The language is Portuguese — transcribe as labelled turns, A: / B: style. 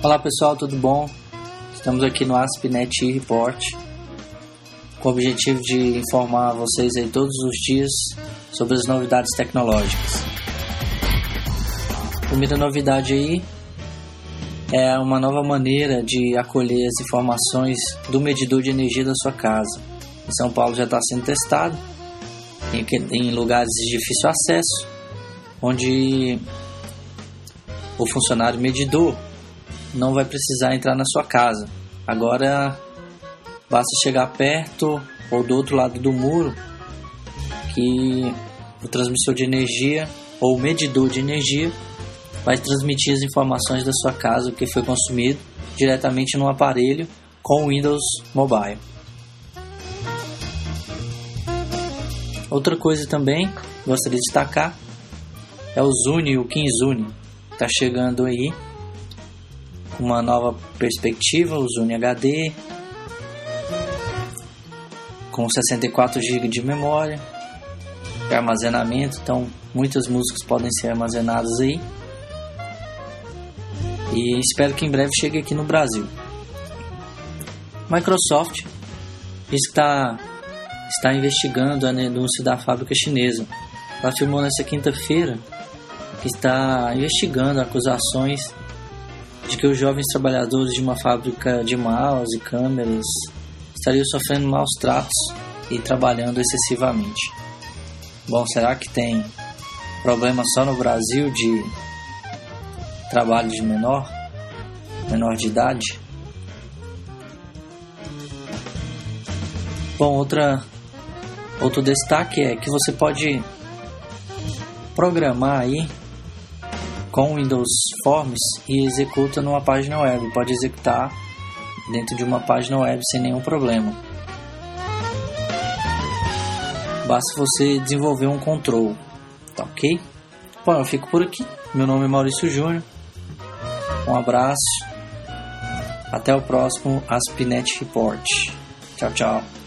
A: Olá pessoal, tudo bom? Estamos aqui no AspNet Report com o objetivo de informar vocês aí todos os dias sobre as novidades tecnológicas. Primeira novidade aí é uma nova maneira de acolher as informações do medidor de energia da sua casa. Em São Paulo já está sendo testado em lugares de difícil acesso, onde o funcionário medidor não vai precisar entrar na sua casa. Agora basta chegar perto ou do outro lado do muro que o transmissor de energia ou o medidor de energia vai transmitir as informações da sua casa, o que foi consumido, diretamente no aparelho com o Windows Mobile. Outra coisa também gostaria de destacar é o Zune, o KinZune. Está chegando aí uma nova perspectiva, o Zune HD, com 64 GB de memória, armazenamento, então muitas músicas podem ser armazenadas aí. E espero que em breve chegue aqui no Brasil. Microsoft está, está investigando a denúncia da fábrica chinesa. Ela afirmou nessa quinta-feira que está investigando acusações de que os jovens trabalhadores de uma fábrica de mouse e câmeras estariam sofrendo maus tratos e trabalhando excessivamente. Bom, será que tem problema só no Brasil de trabalho de menor, menor de idade? Bom, outra outro destaque é que você pode programar aí com Windows Forms e executa numa página web. Pode executar dentro de uma página web sem nenhum problema. Basta você desenvolver um control, tá ok? Bom, eu fico por aqui. Meu nome é Maurício Júnior. Um abraço. Até o próximo Aspinet Report. Tchau, tchau.